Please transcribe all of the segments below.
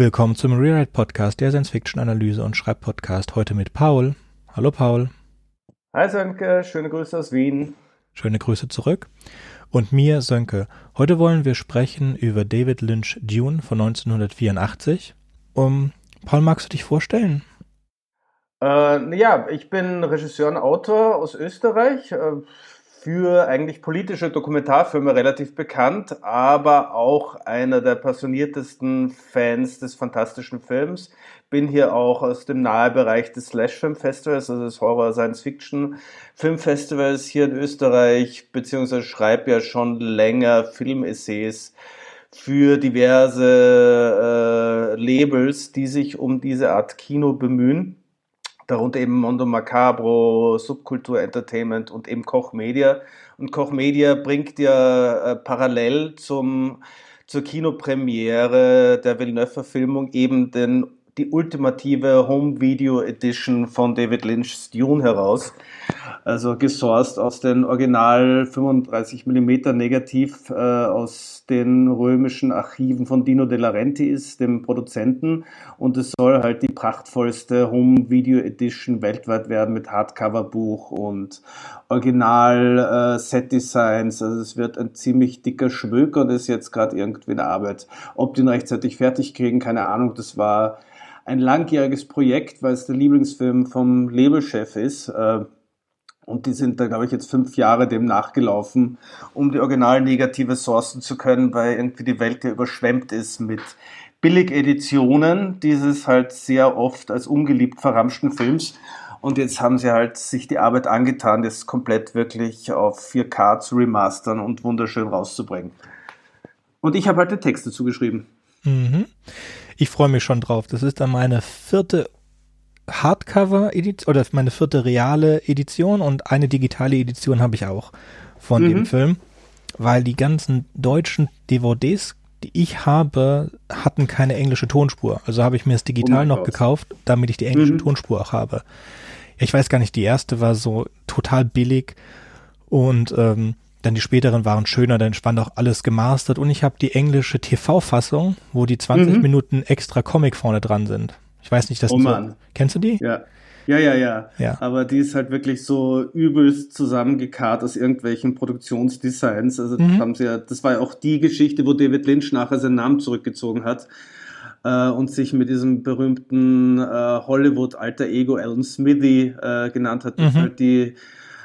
Willkommen zum Rewrite Podcast, der Science-Fiction-Analyse und Schreibpodcast. Heute mit Paul. Hallo Paul. Hi Sönke, schöne Grüße aus Wien. Schöne Grüße zurück. Und mir, Sönke. Heute wollen wir sprechen über David Lynch Dune von 1984. Um, Paul, magst du dich vorstellen? Äh, ja, ich bin Regisseur und Autor aus Österreich. Äh, für eigentlich politische Dokumentarfilme relativ bekannt, aber auch einer der passioniertesten Fans des fantastischen Films. Bin hier auch aus dem Nahebereich des Slash Film Festivals, also des Horror Science Fiction Film Festivals hier in Österreich, beziehungsweise schreibe ja schon länger Filmessays für diverse äh, Labels, die sich um diese Art Kino bemühen darunter eben Mondo Macabro, Subkultur Entertainment und eben Koch Media. Und Koch Media bringt ja äh, parallel zum, zur Kinopremiere der Villeneuve-Verfilmung eben den, die ultimative Home Video Edition von David Lynch's Dune heraus also gesourced aus den Original 35 mm Negativ äh, aus den römischen Archiven von Dino De Laurentiis, dem Produzenten. Und es soll halt die prachtvollste Home Video Edition weltweit werden mit Hardcover-Buch und Original äh, Set Designs. Also es wird ein ziemlich dicker Schwöck und ist jetzt gerade irgendwie in Arbeit. Ob die ihn rechtzeitig fertig kriegen, keine Ahnung. Das war ein langjähriges Projekt, weil es der Lieblingsfilm vom Labelchef ist. Äh, und die sind da, glaube ich, jetzt fünf Jahre dem nachgelaufen, um die original negative sourcen zu können, weil irgendwie die Welt ja überschwemmt ist mit Billig-Editionen dieses halt sehr oft als ungeliebt verramschten Films. Und jetzt haben sie halt sich die Arbeit angetan, das komplett wirklich auf 4K zu remastern und wunderschön rauszubringen. Und ich habe halt den Text dazu geschrieben. Mhm. Ich freue mich schon drauf. Das ist dann meine vierte Hardcover-Edition oder meine vierte reale Edition und eine digitale Edition habe ich auch von mhm. dem Film, weil die ganzen deutschen DVDs, die ich habe, hatten keine englische Tonspur. Also habe ich mir das digital oh noch Gott. gekauft, damit ich die englische mhm. Tonspur auch habe. Ich weiß gar nicht, die erste war so total billig und ähm, dann die späteren waren schöner, dann stand auch alles gemastert und ich habe die englische TV-Fassung, wo die 20 mhm. Minuten extra Comic vorne dran sind. Ich weiß nicht, dass oh, du so, kennst du die? Ja. Ja, ja, ja, ja. Aber die ist halt wirklich so übelst zusammengekarrt aus irgendwelchen Produktionsdesigns. Also mhm. das haben sie ja, das war ja auch die Geschichte, wo David Lynch nachher seinen Namen zurückgezogen hat äh, und sich mit diesem berühmten äh, Hollywood alter Ego Alan Smithy äh, genannt hat. Das mhm. halt die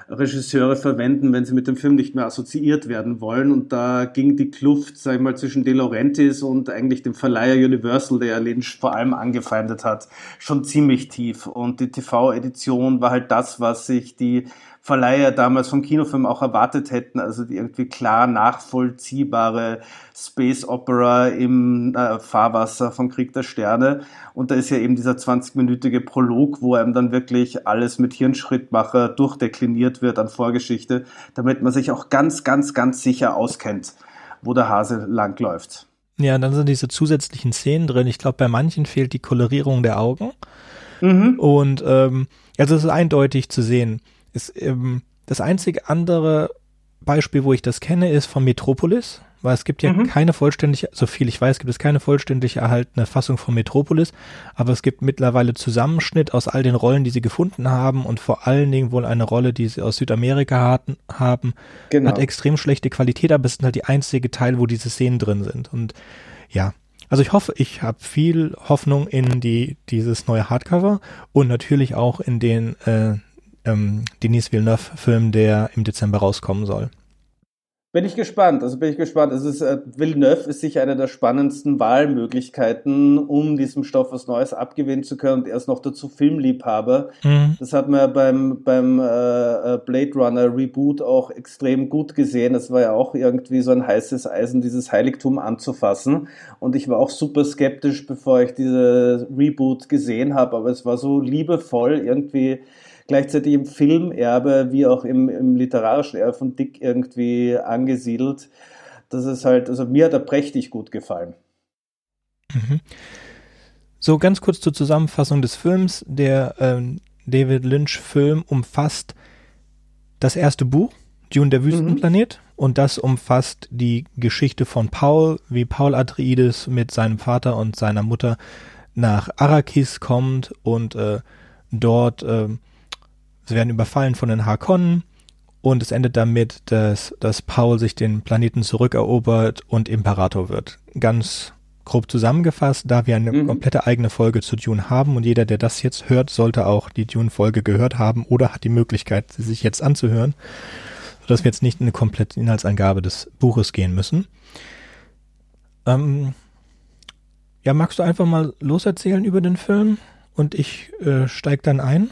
Regisseure verwenden, wenn sie mit dem Film nicht mehr assoziiert werden wollen. Und da ging die Kluft, sag ich mal, zwischen De Laurentiis und eigentlich dem Verleiher Universal, der Lynch vor allem angefeindet hat, schon ziemlich tief. Und die TV-Edition war halt das, was sich die Verleiher damals vom Kinofilm auch erwartet hätten, also die irgendwie klar nachvollziehbare Space Opera im äh, Fahrwasser vom Krieg der Sterne. Und da ist ja eben dieser 20-minütige Prolog, wo einem dann wirklich alles mit Hirnschrittmacher durchdekliniert wird an Vorgeschichte, damit man sich auch ganz, ganz, ganz sicher auskennt, wo der Hase langläuft. Ja, dann sind diese zusätzlichen Szenen drin. Ich glaube, bei manchen fehlt die Kolorierung der Augen. Mhm. Und ähm, also es ist eindeutig zu sehen. Ist, ähm, das einzige andere Beispiel, wo ich das kenne, ist von Metropolis, weil es gibt ja mhm. keine vollständige, so viel ich weiß, gibt es keine vollständig erhaltene Fassung von Metropolis, aber es gibt mittlerweile Zusammenschnitt aus all den Rollen, die sie gefunden haben und vor allen Dingen wohl eine Rolle, die sie aus Südamerika hatten, haben, genau. hat extrem schlechte Qualität, aber es sind halt die einzige Teil, wo diese Szenen drin sind und ja, also ich hoffe, ich habe viel Hoffnung in die dieses neue Hardcover und natürlich auch in den äh, ähm, Denis Villeneuve-Film, der im Dezember rauskommen soll. Bin ich gespannt, also bin ich gespannt. Es ist, äh, Villeneuve ist sicher eine der spannendsten Wahlmöglichkeiten, um diesem Stoff was Neues abgewinnen zu können und er ist noch dazu Filmliebhaber. Mhm. Das hat man ja beim, beim äh, äh, Blade Runner Reboot auch extrem gut gesehen. Das war ja auch irgendwie so ein heißes Eisen, dieses Heiligtum anzufassen. Und ich war auch super skeptisch, bevor ich diese Reboot gesehen habe, aber es war so liebevoll irgendwie gleichzeitig im Filmerbe wie auch im, im literarischen Erbe von Dick irgendwie angesiedelt. Das ist halt, also mir hat er prächtig gut gefallen. Mhm. So ganz kurz zur Zusammenfassung des Films. Der ähm, David Lynch-Film umfasst das erste Buch, Dune der Wüstenplanet, Und das umfasst die Geschichte von Paul, wie Paul Atreides mit seinem Vater und seiner Mutter nach Arrakis kommt und äh, dort äh, sie werden überfallen von den Harkonnen und es endet damit, dass, dass Paul sich den Planeten zurückerobert und Imperator wird. Ganz grob zusammengefasst, da wir eine mhm. komplette eigene Folge zu Dune haben und jeder, der das jetzt hört, sollte auch die Dune-Folge gehört haben oder hat die Möglichkeit, sie sich jetzt anzuhören, sodass wir jetzt nicht in eine komplette Inhaltsangabe des Buches gehen müssen. Ähm, ja, magst du einfach mal loserzählen über den Film und ich äh, steig dann ein?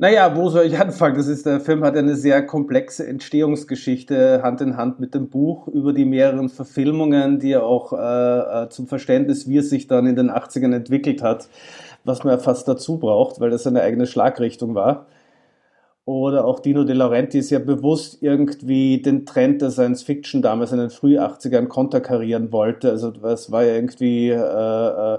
Naja, wo soll ich anfangen? Das ist, der Film hat eine sehr komplexe Entstehungsgeschichte Hand in Hand mit dem Buch über die mehreren Verfilmungen, die er auch äh, äh zum Verständnis, wie es sich dann in den 80ern entwickelt hat, was man ja fast dazu braucht, weil das eine eigene Schlagrichtung war. Oder auch Dino De Laurentiis ja bewusst irgendwie den Trend der Science Fiction damals in den früh 80ern konterkarieren wollte. Also das war ja irgendwie äh, äh,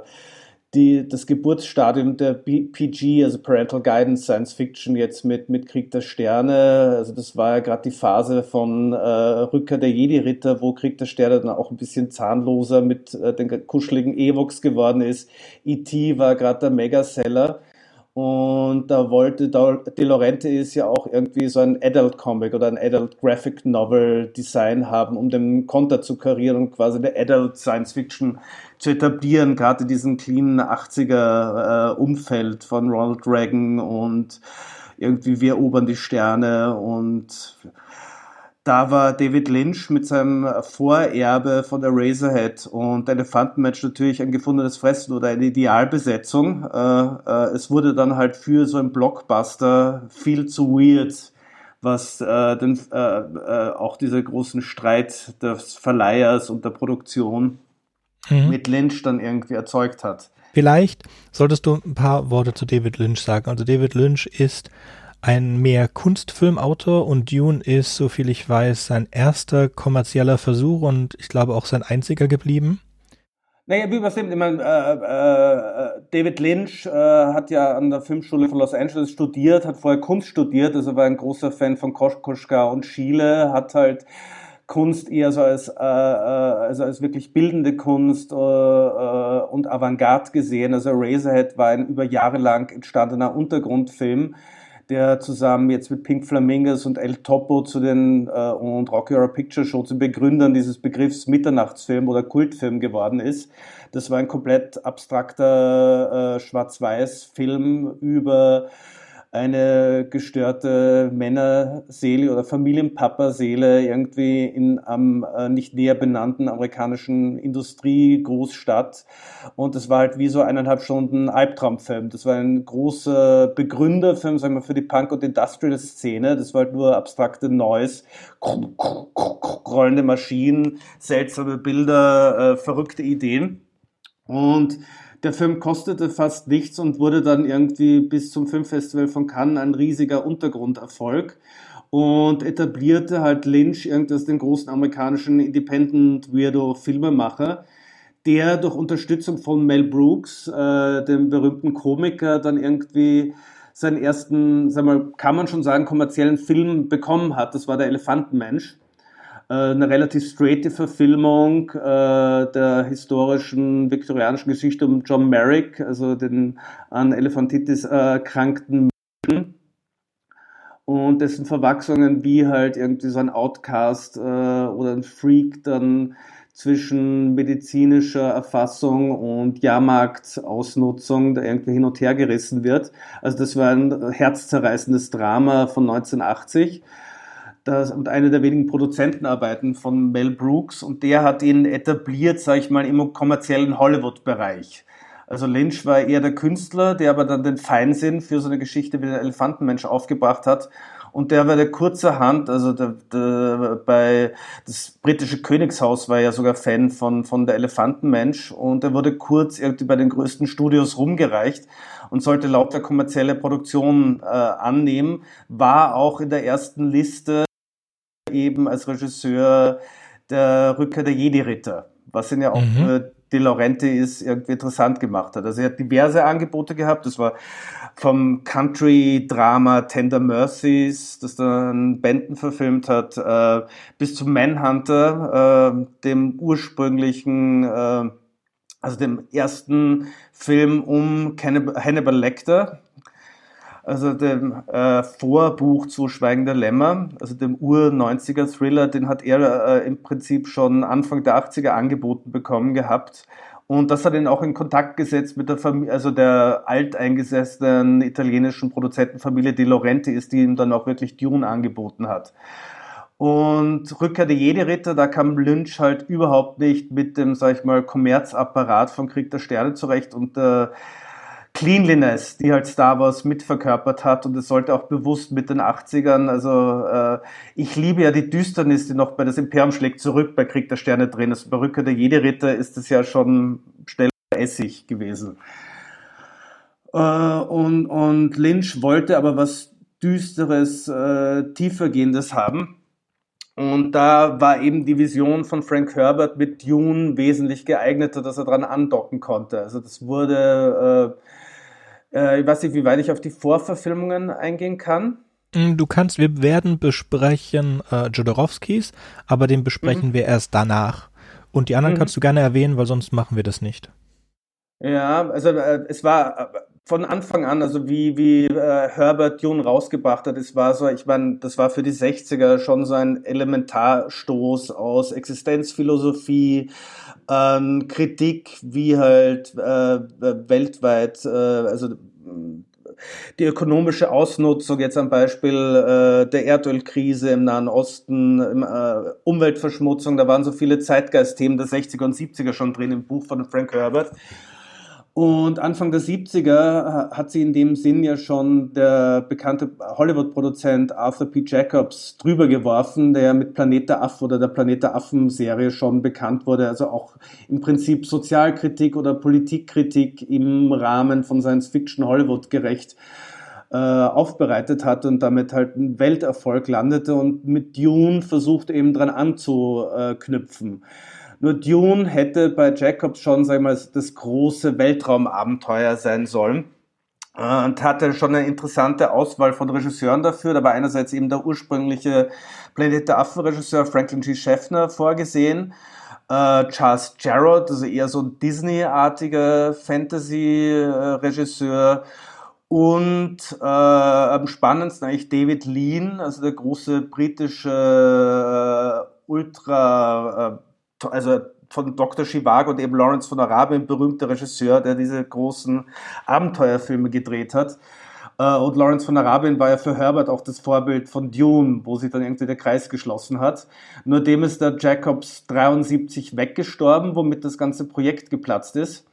die, das Geburtsstadium der PG, also Parental Guidance Science Fiction, jetzt mit, mit Krieg der Sterne. Also das war ja gerade die Phase von äh, Rückkehr der Jedi-Ritter, wo Krieg der Sterne dann auch ein bisschen zahnloser mit äh, den kuscheligen Evox geworden ist. E.T. war gerade der Megaseller. Und da wollte De Laurentiis ja auch irgendwie so ein Adult Comic oder ein Adult Graphic Novel Design haben, um den Konter zu karieren und quasi eine Adult Science Fiction zu etablieren, gerade in diesem clean 80er äh, Umfeld von Ronald Reagan und irgendwie wir erobern die Sterne und da war David Lynch mit seinem Vorerbe von der Razorhead und Elefantenmatch natürlich ein gefundenes Fressen oder eine Idealbesetzung. Äh, äh, es wurde dann halt für so ein Blockbuster viel zu weird, was äh, den, äh, äh, auch dieser großen Streit des Verleihers und der Produktion mhm. mit Lynch dann irgendwie erzeugt hat. Vielleicht solltest du ein paar Worte zu David Lynch sagen. Also David Lynch ist ein mehr Kunstfilmautor und Dune ist, so viel ich weiß, sein erster kommerzieller Versuch und ich glaube auch sein einziger geblieben. Naja, wie was ich meine, äh, äh, David Lynch äh, hat ja an der Filmschule von Los Angeles studiert, hat vorher Kunst studiert, also war ein großer Fan von Koschka und Schiele, hat halt Kunst eher so als, äh, äh, also als wirklich bildende Kunst äh, äh, und Avantgarde gesehen. Also Razorhead war ein über Jahre lang entstandener Untergrundfilm, der zusammen jetzt mit Pink Flamingos und El Topo zu den äh, und Rocky Horror Picture Show zu Begründern dieses Begriffs Mitternachtsfilm oder Kultfilm geworden ist. Das war ein komplett abstrakter äh, Schwarz-Weiß-Film über eine gestörte Männerseele oder Familienpapa-Seele irgendwie in einem äh, nicht näher benannten amerikanischen Industrie-Großstadt. Und das war halt wie so eineinhalb Stunden Albtraumfilm. Das war ein großer Begründerfilm, sagen wir, für die Punk- und Industrial-Szene. Das war halt nur abstrakte Noise, rollende Maschinen, seltsame Bilder, äh, verrückte Ideen. Und der Film kostete fast nichts und wurde dann irgendwie bis zum Filmfestival von Cannes ein riesiger Untergrunderfolg und etablierte halt Lynch irgendwie als den großen amerikanischen Independent Weirdo Filmemacher, der durch Unterstützung von Mel Brooks, äh, dem berühmten Komiker, dann irgendwie seinen ersten, sag mal, kann man schon sagen, kommerziellen Film bekommen hat. Das war der Elefantenmensch. Äh, eine relativ straighte Verfilmung äh, der historischen viktorianischen Geschichte um John Merrick, also den an Elephantitis erkrankten Menschen und dessen Verwachsungen wie halt irgendwie so ein Outcast äh, oder ein Freak dann zwischen medizinischer Erfassung und Jahrmarktausnutzung da irgendwie hin und her gerissen wird. Also das war ein herzzerreißendes Drama von 1980 das, und eine der wenigen Produzentenarbeiten von Mel Brooks und der hat ihn etabliert, sage ich mal, im kommerziellen Hollywood-Bereich. Also Lynch war eher der Künstler, der aber dann den Feinsinn für so eine Geschichte wie der Elefantenmensch aufgebracht hat. Und der war der kurzerhand, also der, der, bei das britische Königshaus war ja sogar Fan von, von der Elefantenmensch und er wurde kurz irgendwie bei den größten Studios rumgereicht und sollte lauter kommerzielle Produktion äh, annehmen, war auch in der ersten Liste eben als Regisseur der Rückkehr der Jedi-Ritter, was ihn ja auch mhm. De Laurentiis irgendwie interessant gemacht hat. Also er hat diverse Angebote gehabt. Das war vom Country-Drama Tender Mercies, das dann Benton verfilmt hat, äh, bis zum Manhunter, äh, dem ursprünglichen, äh, also dem ersten Film um Hannibal Lecter, also dem äh, Vorbuch zu Schweigender Lämmer, also dem Ur-90er-Thriller, den hat er äh, im Prinzip schon Anfang der 80er angeboten bekommen gehabt. Und das hat ihn auch in Kontakt gesetzt mit der Familie, also der alteingesessenen italienischen Produzentenfamilie De Laurenti ist, die ihm dann auch wirklich Dune angeboten hat. Und Rückkehr der Jedi-Ritter, da kam Lynch halt überhaupt nicht mit dem, sag ich mal, Kommerzapparat von Krieg der Sterne zurecht und äh, Cleanliness, die halt Star Wars mitverkörpert hat und es sollte auch bewusst mit den 80ern, also äh, ich liebe ja die Düsternis, die noch bei das Imperium schlägt zurück bei Krieg der Sterne drin ist. Bei Rückkehr der Jedi-Ritter ist es ja schon schnell Essig gewesen. Äh, und, und Lynch wollte aber was Düsteres, äh, tiefergehendes haben. Und da war eben die Vision von Frank Herbert mit Dune wesentlich geeigneter, dass er dran andocken konnte. Also das wurde äh, äh, ich weiß nicht, wie weit ich auf die Vorverfilmungen eingehen kann. Mm, du kannst, wir werden besprechen äh, Jodorowskis, aber den besprechen mhm. wir erst danach. Und die anderen mhm. kannst du gerne erwähnen, weil sonst machen wir das nicht. Ja, also äh, es war äh, von Anfang an, also wie, wie äh, Herbert Jun rausgebracht hat, es war so, ich meine, das war für die 60er schon so ein Elementarstoß aus Existenzphilosophie, ähm, Kritik, wie halt äh, weltweit, äh, also die ökonomische Ausnutzung jetzt am Beispiel äh, der Erdölkrise im Nahen Osten, im, äh, Umweltverschmutzung, da waren so viele Zeitgeistthemen der 60er und 70er schon drin im Buch von Frank Herbert. Und Anfang der 70er hat sie in dem Sinn ja schon der bekannte Hollywood-Produzent Arthur P. Jacobs drüber geworfen, der mit Planet der Affen oder der Planet der Affen-Serie schon bekannt wurde, also auch im Prinzip Sozialkritik oder Politikkritik im Rahmen von Science-Fiction Hollywood gerecht äh, aufbereitet hat und damit halt ein Welterfolg landete und mit Dune versucht eben dran anzuknüpfen. Nur Dune hätte bei Jacobs schon, sagen wir mal, das große Weltraumabenteuer sein sollen und hatte schon eine interessante Auswahl von Regisseuren dafür. Da war einerseits eben der ursprüngliche Planet der Affen-Regisseur Franklin G. Schaffner vorgesehen. Äh, Charles Jarrod, also eher so ein Disney-artiger Fantasy-Regisseur. Und äh, am spannendsten eigentlich David Lean, also der große britische äh, Ultra- äh, also von Dr. Chivago und eben Lawrence von Arabien, berühmter Regisseur, der diese großen Abenteuerfilme gedreht hat. Äh, und Lawrence von Arabien war ja für Herbert auch das Vorbild von Dune, wo sich dann irgendwie der Kreis geschlossen hat. Nur dem ist der Jacobs 73 weggestorben, womit das ganze Projekt geplatzt ist.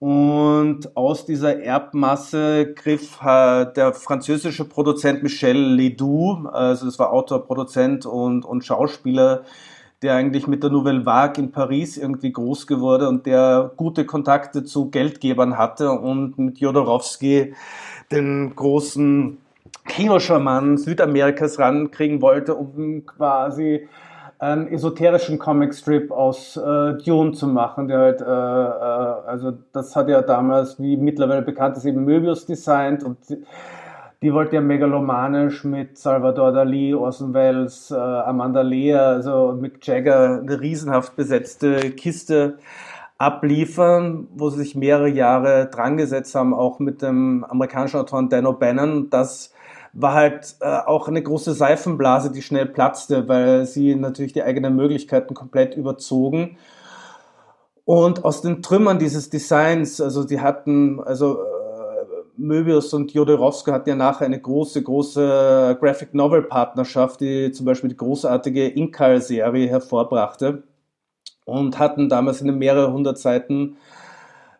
Und aus dieser Erbmasse griff der französische Produzent Michel Ledoux, also das war Autor, Produzent und, und Schauspieler, der eigentlich mit der Nouvelle Vague in Paris irgendwie groß geworden und der gute Kontakte zu Geldgebern hatte und mit Jodorowsky den großen Kinoscharmann Südamerikas rankriegen wollte, um quasi einen esoterischen Comicstrip aus äh, Dune zu machen, der halt, äh, äh, also das hat ja damals, wie mittlerweile bekannt ist, eben Möbius designt und die wollte ja megalomanisch mit Salvador Dali, Orson Welles, äh, Amanda Lear, also Mick Jagger eine riesenhaft besetzte Kiste abliefern, wo sie sich mehrere Jahre dran gesetzt haben, auch mit dem amerikanischen Autoren Dan O'Bannon. Das war halt äh, auch eine große Seifenblase, die schnell platzte, weil sie natürlich die eigenen Möglichkeiten komplett überzogen. Und aus den Trümmern dieses Designs, also die hatten, also Möbius und Jodorowsky hatten ja nachher eine große, große Graphic Novel Partnerschaft, die zum Beispiel die großartige Inkal-Serie hervorbrachte und hatten damals eine mehrere hundert Seiten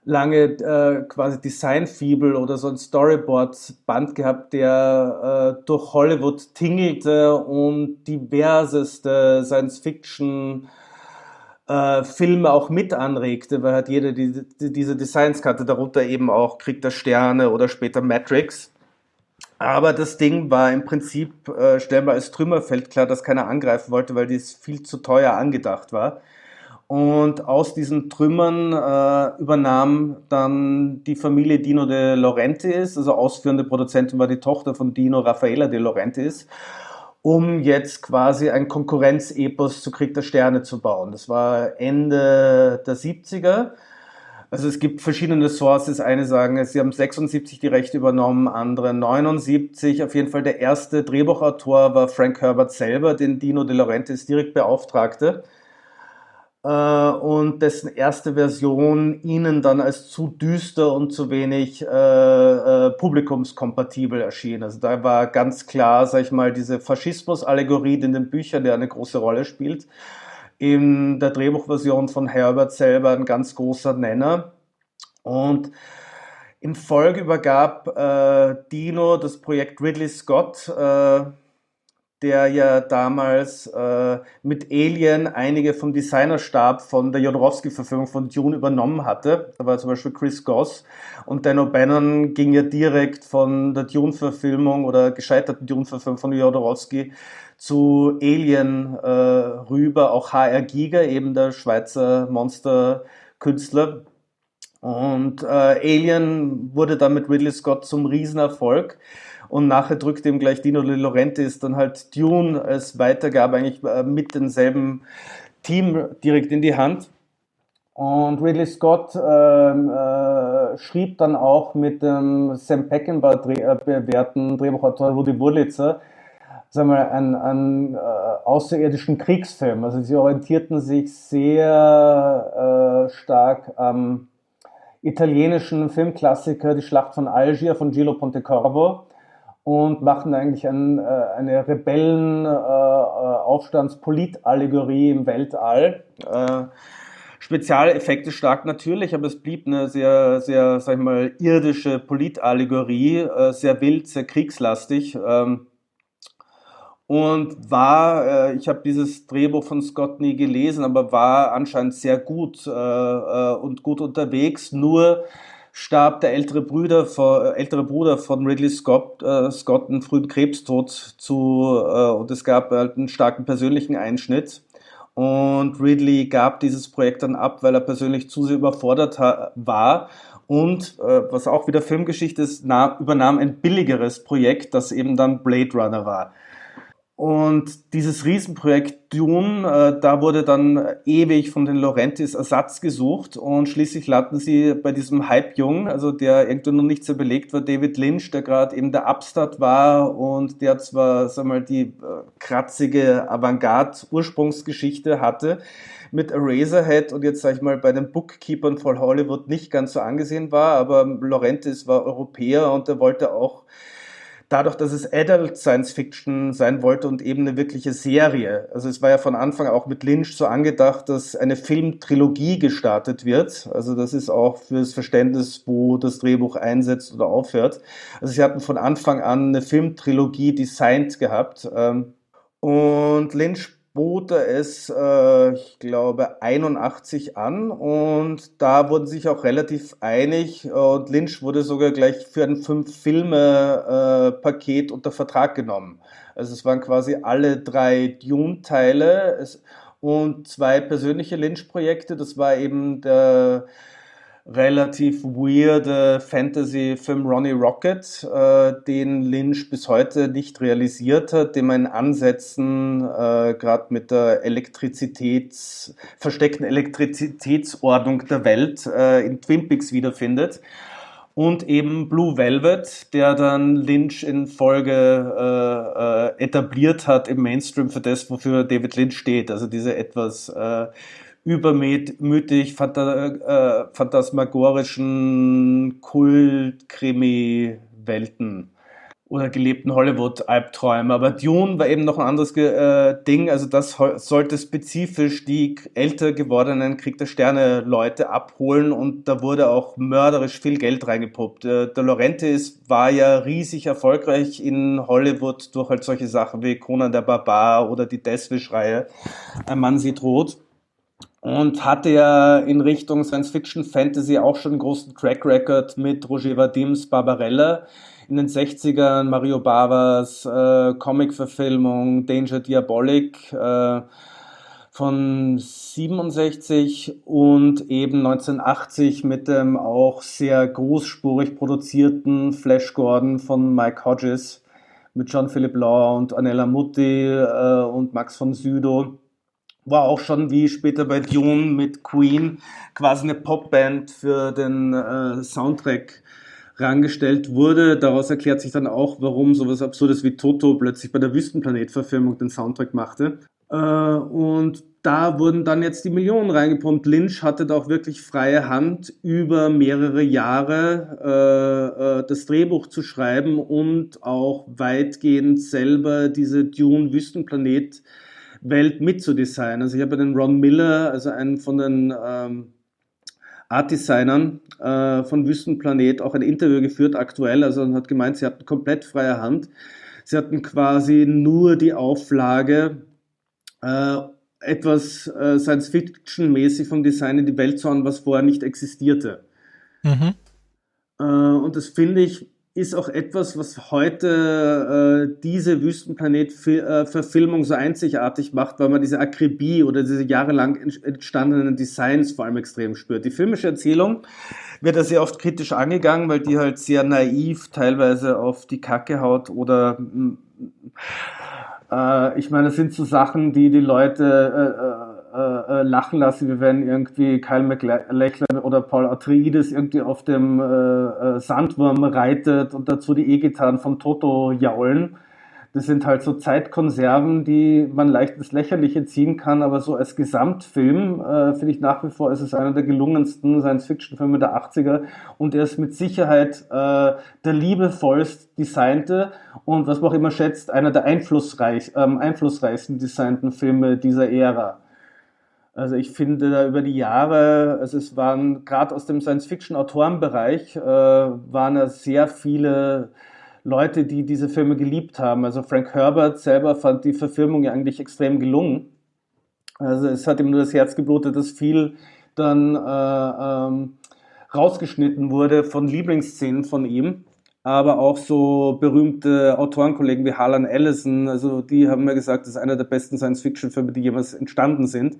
lange äh, quasi Design-Fibel oder so ein Storyboard-Band gehabt, der äh, durch Hollywood tingelte und diverseste Science-Fiction- äh, Filme auch mit anregte, weil halt jeder die, die, diese Designs kannte, darunter eben auch Krieg der Sterne oder später Matrix. Aber das Ding war im Prinzip äh, stellenbar als Trümmerfeld klar, dass keiner angreifen wollte, weil dies viel zu teuer angedacht war. Und aus diesen Trümmern äh, übernahm dann die Familie Dino de Laurentiis, also ausführende Produzentin war die Tochter von Dino Raffaella de Laurentiis, um jetzt quasi ein Konkurrenzepos zu Krieg der Sterne zu bauen. Das war Ende der 70er. Also es gibt verschiedene Sources. Eine sagen, sie haben 76 die Rechte übernommen, andere 79. Auf jeden Fall der erste Drehbuchautor war Frank Herbert selber, den Dino De Laurentiis direkt beauftragte. Äh, und dessen erste Version ihnen dann als zu düster und zu wenig äh, äh, publikumskompatibel erschien. Also da war ganz klar, sag ich mal, diese Faschismus-Allegorie, in den Büchern der eine große Rolle spielt, in der Drehbuchversion von Herbert selber ein ganz großer Nenner. Und in Folge übergab äh, Dino das Projekt Ridley Scott, äh, der ja damals äh, mit Alien einige vom Designerstab von der Jodorowsky-Verfilmung von Dune übernommen hatte. Da war zum Beispiel Chris Goss und Dan O'Bannon ging ja direkt von der Dune-Verfilmung oder gescheiterten Dune-Verfilmung von Jodorowsky zu Alien äh, rüber, auch HR Giga, eben der Schweizer Monster-Künstler. Und äh, Alien wurde dann mit Ridley Scott zum Riesenerfolg. Und nachher drückt ihm gleich Dino De Laurentiis dann halt Dune als Weitergabe eigentlich äh, mit demselben Team direkt in die Hand. Und Ridley Scott ähm, äh, schrieb dann auch mit dem Sam Peckinpah äh, bewährten Drehbuchautor Rudi Wurlitzer sagen wir, einen, einen äh, außerirdischen Kriegsfilm. Also sie orientierten sich sehr äh, stark am italienischen Filmklassiker Die Schlacht von Algier von Gillo Pontecorvo und machten eigentlich ein, äh, eine Rebellen-Aufstandspolit-Allegorie äh, im Weltall. Äh, Spezialeffekte stark natürlich, aber es blieb eine sehr, sehr, sag ich mal, irdische Politallegorie, äh, sehr wild, sehr kriegslastig. Ähm, und war, äh, ich habe dieses Drehbuch von Scott nie gelesen, aber war anscheinend sehr gut äh, äh, und gut unterwegs. Nur starb der ältere Bruder, von, äh, ältere Bruder von Ridley Scott, äh, Scott einen frühen Krebstod zu äh, und es gab halt einen starken persönlichen Einschnitt. Und Ridley gab dieses Projekt dann ab, weil er persönlich zu sehr überfordert war. Und äh, was auch wieder Filmgeschichte ist, übernahm ein billigeres Projekt, das eben dann Blade Runner war. Und dieses Riesenprojekt Dune, äh, da wurde dann ewig von den Laurentis Ersatz gesucht und schließlich landen sie bei diesem Hype-Jung, also der irgendwie noch nicht so belegt war, David Lynch, der gerade eben der Upstart war und der zwar, sag mal, die äh, kratzige Avantgarde-Ursprungsgeschichte hatte mit Eraserhead und jetzt, sag ich mal, bei den Bookkeepern von Hollywood nicht ganz so angesehen war, aber Laurentis war Europäer und er wollte auch dadurch, dass es Adult Science Fiction sein wollte und eben eine wirkliche Serie. Also es war ja von Anfang auch mit Lynch so angedacht, dass eine Filmtrilogie gestartet wird. Also das ist auch fürs Verständnis, wo das Drehbuch einsetzt oder aufhört. Also sie hatten von Anfang an eine Filmtrilogie designt gehabt. Ähm, und Lynch bot er es, äh, ich glaube, 81 an und da wurden sich auch relativ einig und Lynch wurde sogar gleich für ein Fünf-Filme-Paket äh, unter Vertrag genommen. Also es waren quasi alle drei Dune-Teile und zwei persönliche Lynch-Projekte. Das war eben der relativ weirde Fantasy-Film Ronnie Rocket, äh, den Lynch bis heute nicht realisiert hat, den man in Ansätzen äh, gerade mit der Elektrizitäts, versteckten Elektrizitätsordnung der Welt äh, in Twin Peaks wiederfindet. Und eben Blue Velvet, der dann Lynch in Folge äh, äh, etabliert hat im Mainstream für das, wofür David Lynch steht. Also diese etwas äh, übermütig phanta äh, phantasmagorischen Kult-Krimi-Welten oder gelebten Hollywood-Albträume. Aber Dune war eben noch ein anderes äh, Ding. Also das sollte spezifisch die älter gewordenen Krieg der Sterne-Leute abholen und da wurde auch mörderisch viel Geld reingepuppt. Äh, der Laurentis war ja riesig erfolgreich in Hollywood durch halt solche Sachen wie Conan der Barbar oder die Deathwish-Reihe. Ein Mann sieht rot und hatte ja in Richtung Science Fiction Fantasy auch schon einen großen Track Record mit Roger Vadims Barbarella in den 60ern, Mario Bavas äh, Comic-Verfilmung Danger Diabolic, äh, von 67 und eben 1980 mit dem auch sehr großspurig produzierten Flash Gordon von Mike Hodges mit John Philip Law und Anella Mutti äh, und Max von Südow. War auch schon wie später bei Dune mit Queen quasi eine Popband für den äh, Soundtrack rangestellt wurde. Daraus erklärt sich dann auch, warum sowas Absurdes wie Toto plötzlich bei der Wüstenplanet-Verfilmung den Soundtrack machte. Äh, und da wurden dann jetzt die Millionen reingepumpt. Lynch hatte da auch wirklich freie Hand, über mehrere Jahre äh, äh, das Drehbuch zu schreiben und auch weitgehend selber diese Dune-Wüstenplanet-Welt mitzudesignen. Also ich habe den Ron Miller, also einen von den ähm, Art-Designern äh, von Wüstenplanet, auch ein Interview geführt aktuell. Also und hat gemeint, sie hatten komplett freie Hand. Sie hatten quasi nur die Auflage, äh, etwas äh, Science-Fiction-mäßig vom Design in die Welt zu hauen, was vorher nicht existierte. Mhm. Äh, und das finde ich ist auch etwas, was heute äh, diese Wüstenplanet-Verfilmung so einzigartig macht, weil man diese Akribie oder diese jahrelang entstandenen Designs vor allem extrem spürt. Die filmische Erzählung wird da sehr oft kritisch angegangen, weil die halt sehr naiv teilweise auf die Kacke haut oder äh, ich meine, das sind so Sachen, die die Leute äh, äh, äh lachen lassen, wie wenn irgendwie Kyle McLachlan oder Paul Atreides irgendwie auf dem äh, äh, Sandwurm reitet und dazu die E-Gitarren vom Toto jaulen. Das sind halt so Zeitkonserven, die man leicht ins Lächerliche ziehen kann, aber so als Gesamtfilm äh, finde ich nach wie vor ist es einer der gelungensten Science-Fiction-Filme der 80er und er ist mit Sicherheit äh, der liebevollst designte und was man auch immer schätzt, einer der einflussreich, ähm, einflussreichsten designten Filme dieser Ära. Also ich finde da über die Jahre, also es waren gerade aus dem Science-Fiction-Autorenbereich, äh, waren da sehr viele Leute, die diese Filme geliebt haben. Also Frank Herbert selber fand die Verfilmung ja eigentlich extrem gelungen. Also es hat ihm nur das Herz geblutet, dass viel dann äh, ähm, rausgeschnitten wurde von Lieblingsszenen von ihm. Aber auch so berühmte Autorenkollegen wie Harlan Ellison, also die haben mir gesagt, das ist einer der besten Science-Fiction-Filme, die jemals entstanden sind.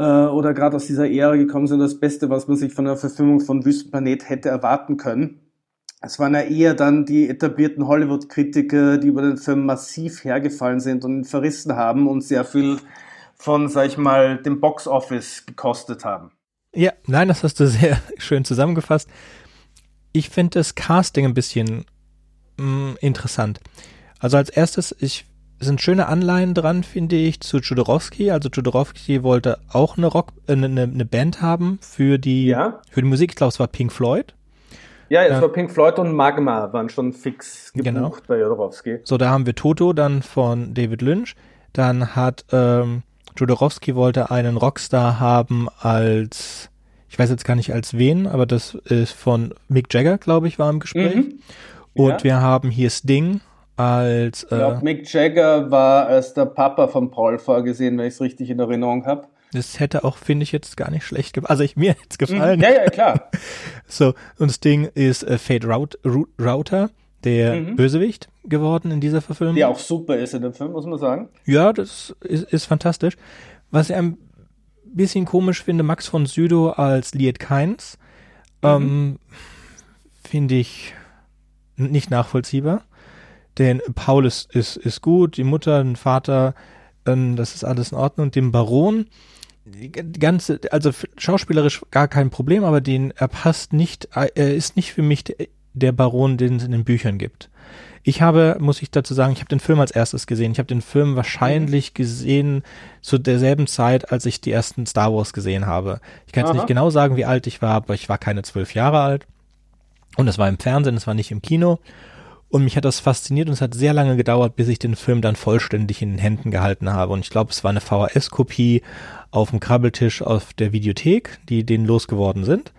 Äh, oder gerade aus dieser Ära gekommen sind, das Beste, was man sich von einer Verfilmung von Wüstenplanet hätte erwarten können. Es waren ja eher dann die etablierten Hollywood-Kritiker, die über den Film massiv hergefallen sind und ihn verrissen haben und sehr viel von, sag ich mal, dem Box-Office gekostet haben. Ja, nein, das hast du sehr schön zusammengefasst. Ich finde das Casting ein bisschen mh, mm, interessant. Also als erstes, ich sind schöne Anleihen dran, finde ich, zu Jodorowsky. Also Jodorowsky wollte auch eine Rock, äh, eine, eine Band haben für die, ja. für die Musik. Ich glaube, es war Pink Floyd. Ja, es ja. war Pink Floyd und Magma waren schon fix gebucht genau. bei Jodorowsky. So, da haben wir Toto dann von David Lynch. Dann hat ähm, Jodorowsky wollte einen Rockstar haben als, ich weiß jetzt gar nicht als wen, aber das ist von Mick Jagger, glaube ich, war im Gespräch. Mhm. Und ja. wir haben hier Sting als. Äh, ich glaube, Mick Jagger war als der Papa von Paul vorgesehen, wenn ich es richtig in Erinnerung habe. Das hätte auch, finde ich, jetzt gar nicht schlecht gemacht. Also ich, mir hätte es gefallen. Ja, ja, klar. so, und das Ding ist äh, Fate Rout Router, der mhm. Bösewicht geworden in dieser Verfilmung. Der auch super ist in dem Film, muss man sagen. Ja, das ist, ist fantastisch. Was ich ein bisschen komisch finde, Max von Südow als Liet Keins, mhm. ähm, finde ich nicht nachvollziehbar. Denn Paul ist, ist, ist gut, die Mutter, den Vater, ähm, das ist alles in Ordnung. Und dem Baron, die ganze, also schauspielerisch gar kein Problem, aber den, er passt nicht, er ist nicht für mich der Baron, den es in den Büchern gibt. Ich habe, muss ich dazu sagen, ich habe den Film als erstes gesehen. Ich habe den Film wahrscheinlich gesehen zu derselben Zeit, als ich die ersten Star Wars gesehen habe. Ich kann jetzt nicht genau sagen, wie alt ich war, aber ich war keine zwölf Jahre alt. Und es war im Fernsehen, es war nicht im Kino. Und mich hat das fasziniert und es hat sehr lange gedauert, bis ich den Film dann vollständig in den Händen gehalten habe. Und ich glaube, es war eine VHS-Kopie auf dem Krabbeltisch auf der Videothek, die denen losgeworden sind.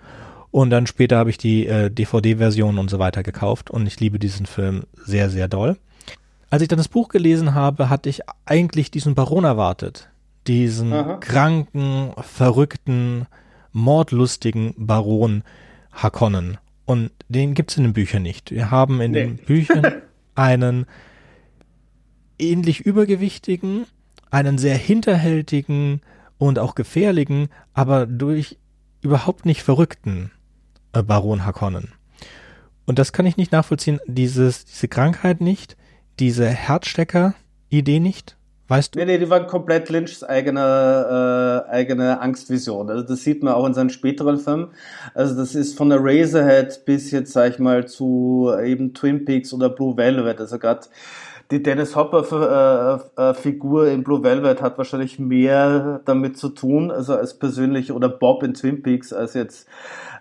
Und dann später habe ich die äh, DVD-Version und so weiter gekauft und ich liebe diesen Film sehr, sehr doll. Als ich dann das Buch gelesen habe, hatte ich eigentlich diesen Baron erwartet. Diesen Aha. kranken, verrückten, mordlustigen Baron Hakonnen. Und den gibt es in den Büchern nicht. Wir haben in nee. den Büchern einen ähnlich übergewichtigen, einen sehr hinterhältigen und auch gefährlichen, aber durch überhaupt nicht verrückten äh, Baron Harkonnen. Und das kann ich nicht nachvollziehen, dieses, diese Krankheit nicht, diese Herzstecker-Idee nicht. Weißt du? Nee, nee, die war komplett Lynchs eigene, äh, eigene Angstvision. Also das sieht man auch in seinen späteren Filmen. Also das ist von der Razorhead bis jetzt, sag ich mal, zu eben Twin Peaks oder Blue Velvet. Also gerade die Dennis Hopper äh, äh, Figur in Blue Velvet hat wahrscheinlich mehr damit zu tun, also als persönlich oder Bob in Twin Peaks als jetzt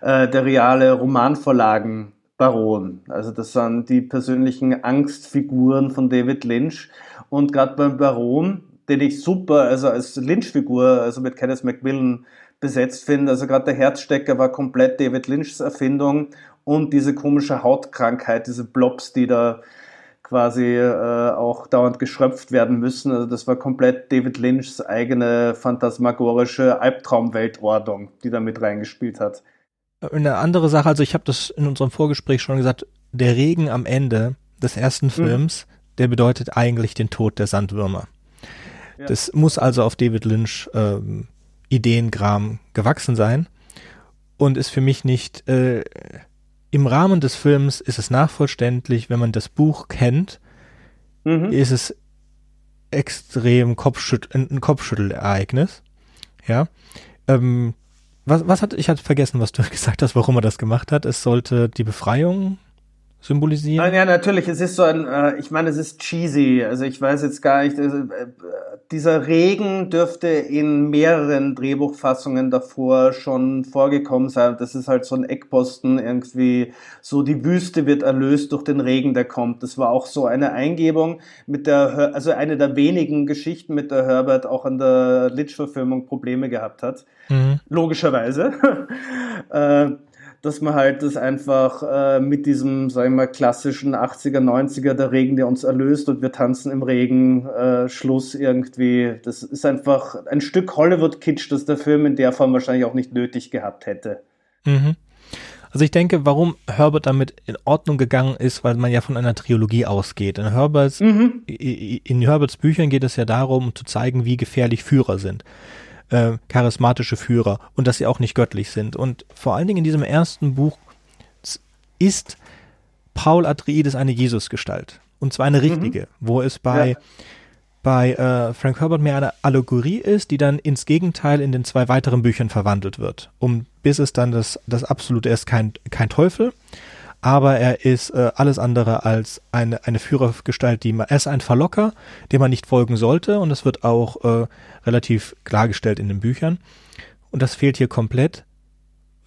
äh, der reale Romanvorlagen Baron. Also das sind die persönlichen Angstfiguren von David Lynch und gerade beim Baron, den ich super, also als Lynch-Figur, also mit Kenneth Macmillan besetzt finde. Also gerade der Herzstecker war komplett David Lynchs Erfindung und diese komische Hautkrankheit, diese Blobs, die da quasi äh, auch dauernd geschröpft werden müssen. Also das war komplett David Lynchs eigene phantasmagorische Albtraumweltordnung, die da mit reingespielt hat. Eine andere Sache, also ich habe das in unserem Vorgespräch schon gesagt, der Regen am Ende des ersten mhm. Films, mhm der bedeutet eigentlich den Tod der Sandwürmer. Ja. Das muss also auf David Lynch ähm, Ideengram gewachsen sein und ist für mich nicht äh, im Rahmen des Films ist es nachvollständlich, wenn man das Buch kennt, mhm. ist es extrem Kopfschüt ein Kopfschüttelereignis. Ja. Ähm, was, was hat, ich hatte vergessen, was du gesagt hast, warum er das gemacht hat. Es sollte die Befreiung symbolisieren? Ja, natürlich. Es ist so ein, äh, ich meine, es ist cheesy. Also ich weiß jetzt gar nicht, also, äh, dieser Regen dürfte in mehreren Drehbuchfassungen davor schon vorgekommen sein. Das ist halt so ein Eckposten irgendwie, so die Wüste wird erlöst durch den Regen, der kommt. Das war auch so eine Eingebung mit der, also eine der wenigen Geschichten, mit der Herbert auch an der Litsch-Verfilmung Probleme gehabt hat. Mhm. Logischerweise. äh, dass man halt das einfach äh, mit diesem, sagen wir mal, klassischen 80er, 90er, der Regen, der uns erlöst und wir tanzen im Regen, äh, Schluss irgendwie. Das ist einfach ein Stück Hollywood-Kitsch, das der Film in der Form wahrscheinlich auch nicht nötig gehabt hätte. Mhm. Also ich denke, warum Herbert damit in Ordnung gegangen ist, weil man ja von einer Trilogie ausgeht. In Herberts, mhm. in Herberts Büchern geht es ja darum, zu zeigen, wie gefährlich Führer sind äh, charismatische Führer und dass sie auch nicht göttlich sind. Und vor allen Dingen in diesem ersten Buch ist Paul Atreides eine Jesusgestalt. Und zwar eine mhm. richtige, mhm. wo es bei, ja. bei äh, Frank Herbert mehr eine Allegorie ist, die dann ins Gegenteil in den zwei weiteren Büchern verwandelt wird. Um bis es dann das, das absolute ist kein, kein Teufel, aber er ist äh, alles andere als eine, eine Führergestalt, die man, er ist ein Verlocker, dem man nicht folgen sollte. Und das wird auch äh, relativ klargestellt in den Büchern. Und das fehlt hier komplett.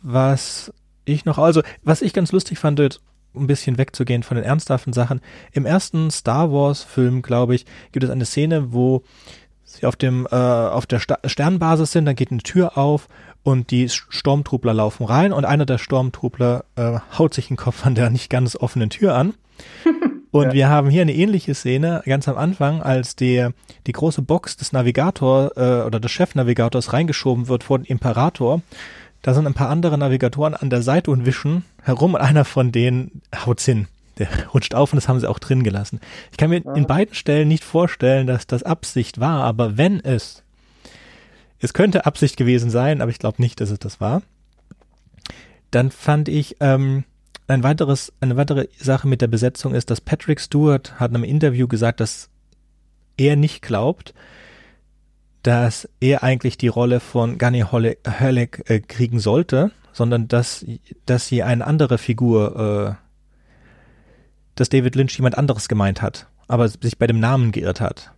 Was ich noch, also was ich ganz lustig fand, jetzt ein bisschen wegzugehen von den ernsthaften Sachen, im ersten Star Wars Film, glaube ich, gibt es eine Szene, wo sie auf dem äh, auf der Sta Sternbasis sind, dann geht eine Tür auf und die Stormtrupler laufen rein und einer der Stormtrupler äh, haut sich den Kopf an der nicht ganz offenen Tür an. Und ja. wir haben hier eine ähnliche Szene ganz am Anfang, als der die große Box des Navigator äh, oder des Chefnavigators reingeschoben wird vor den Imperator. Da sind ein paar andere Navigatoren an der Seite und wischen herum und einer von denen haut's hin. Der rutscht auf und das haben sie auch drin gelassen. Ich kann mir ja. in beiden Stellen nicht vorstellen, dass das Absicht war, aber wenn es es könnte Absicht gewesen sein, aber ich glaube nicht, dass es das war. Dann fand ich ähm, ein weiteres, eine weitere Sache mit der Besetzung ist, dass Patrick Stewart hat in einem Interview gesagt, dass er nicht glaubt, dass er eigentlich die Rolle von Gunny Halleck äh, kriegen sollte, sondern dass, dass sie eine andere Figur, äh, dass David Lynch jemand anderes gemeint hat, aber sich bei dem Namen geirrt hat.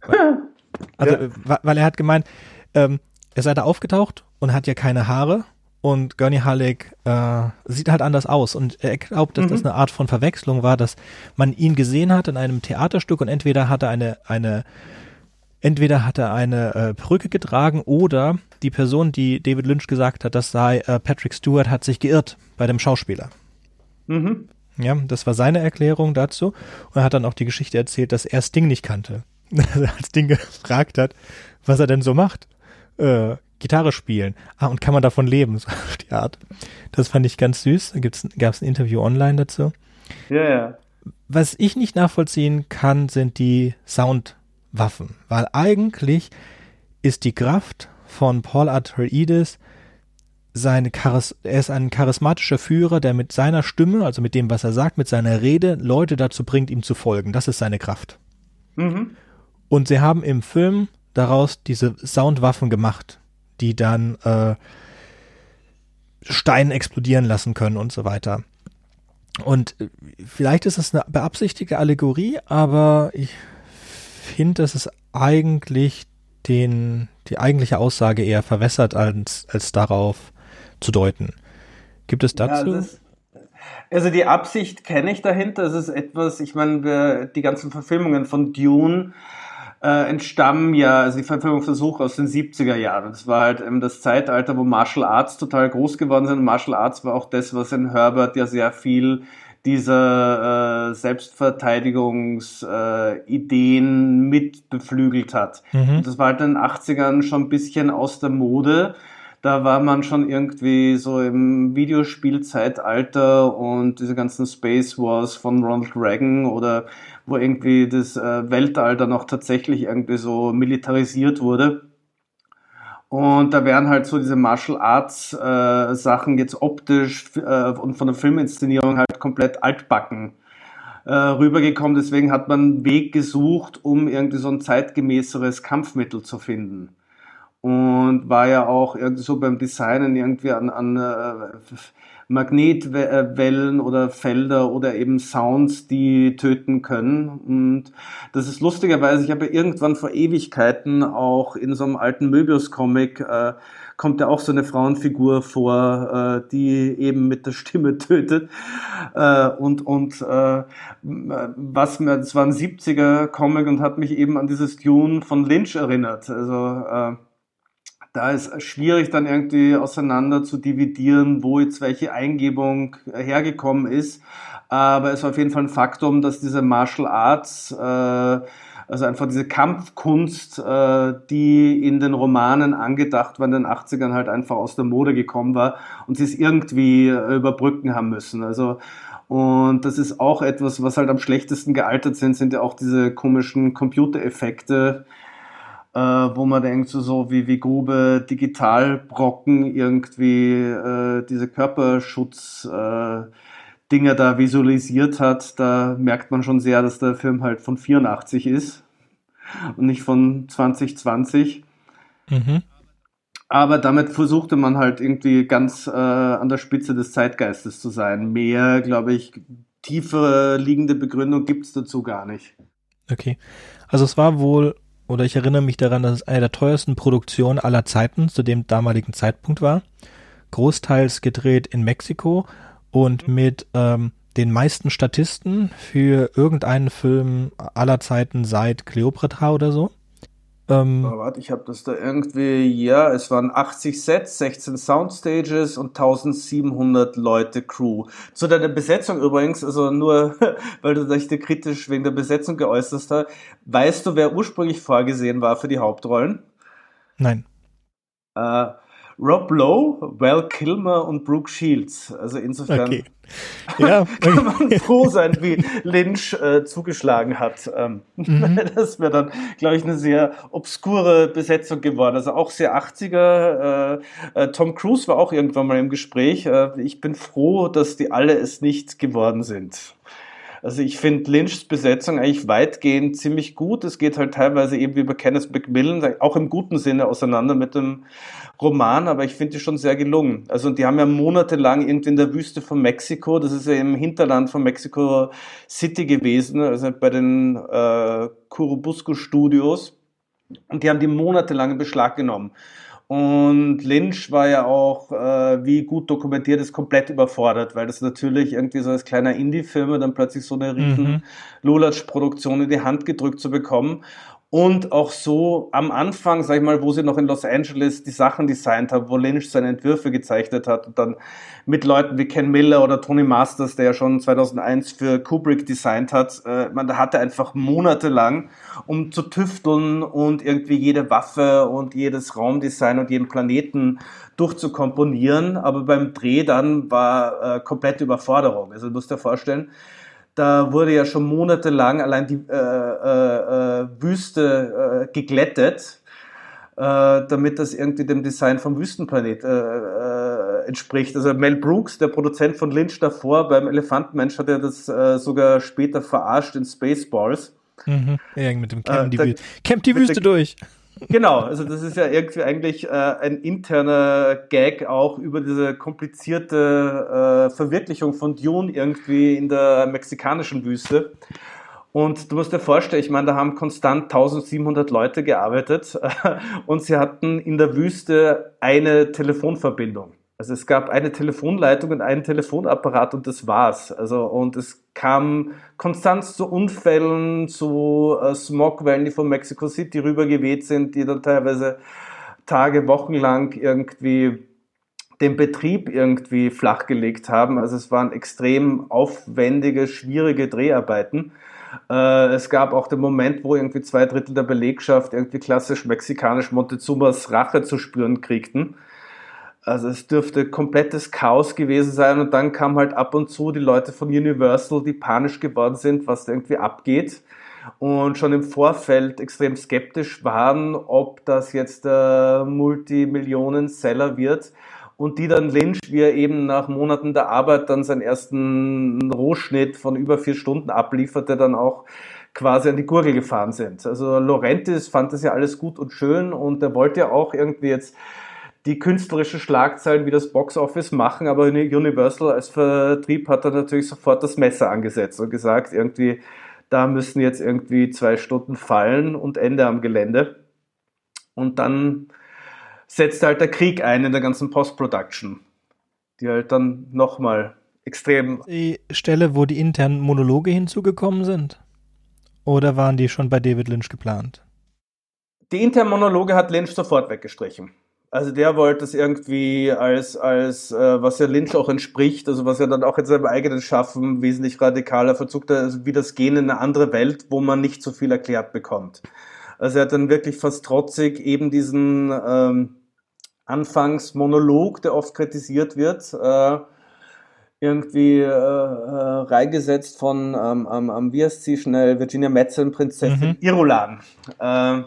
Also, ja. Äh, weil er hat gemeint, ähm, er sei da aufgetaucht und hat ja keine Haare und Gurney Halleck äh, sieht halt anders aus und er glaubt, dass mhm. das eine Art von Verwechslung war, dass man ihn gesehen hat in einem Theaterstück und entweder hat er eine eine entweder hat er eine äh, Perücke getragen oder die Person, die David Lynch gesagt hat, das sei äh, Patrick Stewart, hat sich geirrt bei dem Schauspieler. Mhm. Ja, das war seine Erklärung dazu und er hat dann auch die Geschichte erzählt, dass er Sting nicht kannte als Ding gefragt hat, was er denn so macht. Äh, Gitarre spielen. Ah, und kann man davon leben? So auf die Art. Das fand ich ganz süß. Da gab es ein Interview online dazu. Ja, ja. Was ich nicht nachvollziehen kann, sind die Sound, Waffen, weil eigentlich ist die Kraft von Paul Atreides seine Charis er ist ein charismatischer Führer, der mit seiner Stimme, also mit dem, was er sagt, mit seiner Rede, Leute dazu bringt, ihm zu folgen. Das ist seine Kraft. Mhm. Und sie haben im Film daraus diese Soundwaffen gemacht, die dann äh, Steine explodieren lassen können und so weiter. Und äh, vielleicht ist es eine beabsichtigte Allegorie, aber ich finde, dass es eigentlich den, die eigentliche Aussage eher verwässert, als, als darauf zu deuten. Gibt es dazu? Ja, das, also die Absicht kenne ich dahinter. Es ist etwas, ich meine, die ganzen Verfilmungen von Dune äh, entstammen ja, also die Verfilmungsversuche aus den 70er Jahren. Das war halt ähm, das Zeitalter, wo Martial Arts total groß geworden sind. Und Martial Arts war auch das, was in Herbert ja sehr viel dieser äh, Selbstverteidigungsideen äh, mit beflügelt hat. Mhm. das war halt in den 80ern schon ein bisschen aus der Mode. Da war man schon irgendwie so im Videospielzeitalter und diese ganzen Space Wars von Ronald Reagan oder wo irgendwie das äh, Weltall dann auch tatsächlich irgendwie so militarisiert wurde. Und da wären halt so diese Martial Arts äh, Sachen jetzt optisch äh, und von der Filminszenierung halt komplett altbacken äh, rübergekommen. Deswegen hat man einen Weg gesucht, um irgendwie so ein zeitgemäßeres Kampfmittel zu finden. Und war ja auch irgendwie so beim Designen irgendwie an, an äh, Magnetwellen oder Felder oder eben Sounds, die töten können. Und das ist lustigerweise, ich habe irgendwann vor Ewigkeiten auch in so einem alten Möbius-Comic äh, kommt ja auch so eine Frauenfigur vor, äh, die eben mit der Stimme tötet. Äh, und und äh, was mir, das war ein 70er Comic und hat mich eben an dieses Dune von Lynch erinnert. Also äh, da ist schwierig dann irgendwie auseinander zu dividieren, wo jetzt welche Eingebung hergekommen ist. Aber es ist auf jeden Fall ein Faktum, dass diese Martial Arts, äh, also einfach diese Kampfkunst, äh, die in den Romanen angedacht war, in den 80ern halt einfach aus der Mode gekommen war und sie es irgendwie überbrücken haben müssen. Also und das ist auch etwas, was halt am schlechtesten gealtert sind, sind ja auch diese komischen Computereffekte, äh, wo man denkt, so, so wie, wie grobe Digitalbrocken irgendwie äh, diese Körperschutz äh, Dinger da visualisiert hat, da merkt man schon sehr, dass der Film halt von 84 ist und nicht von 2020. Mhm. Aber damit versuchte man halt irgendwie ganz äh, an der Spitze des Zeitgeistes zu sein. Mehr, glaube ich, tiefere liegende Begründung gibt es dazu gar nicht. Okay. Also es war wohl oder ich erinnere mich daran, dass es eine der teuersten Produktionen aller Zeiten zu dem damaligen Zeitpunkt war. Großteils gedreht in Mexiko und mit ähm, den meisten Statisten für irgendeinen Film aller Zeiten seit Cleopatra oder so. Ähm, oh, warte, ich habe das da irgendwie, ja, es waren 80 Sets, 16 Soundstages und 1700 Leute Crew. Zu deiner Besetzung übrigens, also nur, weil du dich da kritisch wegen der Besetzung geäußert hast, weißt du, wer ursprünglich vorgesehen war für die Hauptrollen? Nein. Äh, Rob Lowe, Val Kilmer und Brooke Shields. Also insofern okay. ja, kann man froh sein, wie Lynch äh, zugeschlagen hat. Ähm, mhm. Das wäre dann, glaube ich, eine sehr obskure Besetzung geworden. Also auch sehr 80er. Äh, äh, Tom Cruise war auch irgendwann mal im Gespräch. Äh, ich bin froh, dass die alle es nicht geworden sind. Also ich finde Lynchs Besetzung eigentlich weitgehend ziemlich gut. Es geht halt teilweise eben wie bei Kenneth McMillan, auch im guten Sinne auseinander mit dem Roman, aber ich finde die schon sehr gelungen. Also die haben ja monatelang irgendwie in der Wüste von Mexiko, das ist ja im Hinterland von Mexico City gewesen, also bei den äh, Curubusco Studios. Und die haben die monatelang in Beschlag genommen. Und Lynch war ja auch, äh, wie gut dokumentiert ist, komplett überfordert, weil das natürlich irgendwie so als kleiner Indie-Film dann plötzlich so eine riesen mhm. Lulatsch-Produktion in die Hand gedrückt zu bekommen und auch so am Anfang, sag ich mal, wo sie noch in Los Angeles die Sachen designt haben, wo Lynch seine Entwürfe gezeichnet hat und dann mit Leuten wie Ken Miller oder Tony Masters, der ja schon 2001 für Kubrick designt hat, äh, man hatte einfach monatelang, um zu tüfteln und irgendwie jede Waffe und jedes Raumdesign und jeden Planeten durchzukomponieren, aber beim Dreh dann war äh, komplette Überforderung. Also du musst dir vorstellen, da wurde ja schon monatelang allein die äh, äh, äh Wüste äh, geglättet, äh, damit das irgendwie dem Design vom Wüstenplanet äh, entspricht. Also Mel Brooks, der Produzent von Lynch davor, beim Elefantenmensch hat er das sogar später verarscht in Spaceballs. Mhm. Ja, mit dem Camp die, Wüste. Camp die Wüste durch. Genau, also das ist ja irgendwie eigentlich äh, ein interner Gag auch über diese komplizierte äh, Verwirklichung von Dune irgendwie in der mexikanischen Wüste. Und du musst dir vorstellen, ich meine, da haben konstant 1700 Leute gearbeitet und sie hatten in der Wüste eine Telefonverbindung. Also es gab eine Telefonleitung und einen Telefonapparat und das war's. Also und es kam konstant zu Unfällen, zu äh, Smogwellen, die von Mexico City rüber geweht sind, die dann teilweise Tage, Wochen lang irgendwie den Betrieb irgendwie flachgelegt haben. Also es waren extrem aufwendige, schwierige Dreharbeiten. Äh, es gab auch den Moment, wo irgendwie zwei Drittel der Belegschaft irgendwie klassisch mexikanisch Montezumas Rache zu spüren kriegten also es dürfte komplettes Chaos gewesen sein und dann kam halt ab und zu die Leute von Universal, die panisch geworden sind, was da irgendwie abgeht und schon im Vorfeld extrem skeptisch waren, ob das jetzt der Multimillionen-Seller wird und die dann Lynch, wie er eben nach Monaten der Arbeit dann seinen ersten Rohschnitt von über vier Stunden ablieferte, dann auch quasi an die Gurgel gefahren sind. Also Laurentis fand das ja alles gut und schön und er wollte ja auch irgendwie jetzt die künstlerischen Schlagzeilen wie das Boxoffice machen, aber Universal als Vertrieb hat da natürlich sofort das Messer angesetzt und gesagt, irgendwie, da müssen jetzt irgendwie zwei Stunden fallen und Ende am Gelände. Und dann setzt halt der Krieg ein in der ganzen Post-Production, die halt dann nochmal extrem. Die Stelle, wo die internen Monologe hinzugekommen sind? Oder waren die schon bei David Lynch geplant? Die internen Monologe hat Lynch sofort weggestrichen. Also der wollte es irgendwie als, als äh, was ja Lynch auch entspricht, also was er dann auch in seinem eigenen Schaffen wesentlich radikaler verzugt, also wie das Gehen in eine andere Welt, wo man nicht so viel erklärt bekommt. Also er hat dann wirklich fast trotzig eben diesen ähm, Anfangsmonolog, der oft kritisiert wird, äh, irgendwie äh, äh, reingesetzt von, ähm, ähm, wie heißt sie schnell, Virginia Madsen, Prinzessin mhm. Irulan. Äh,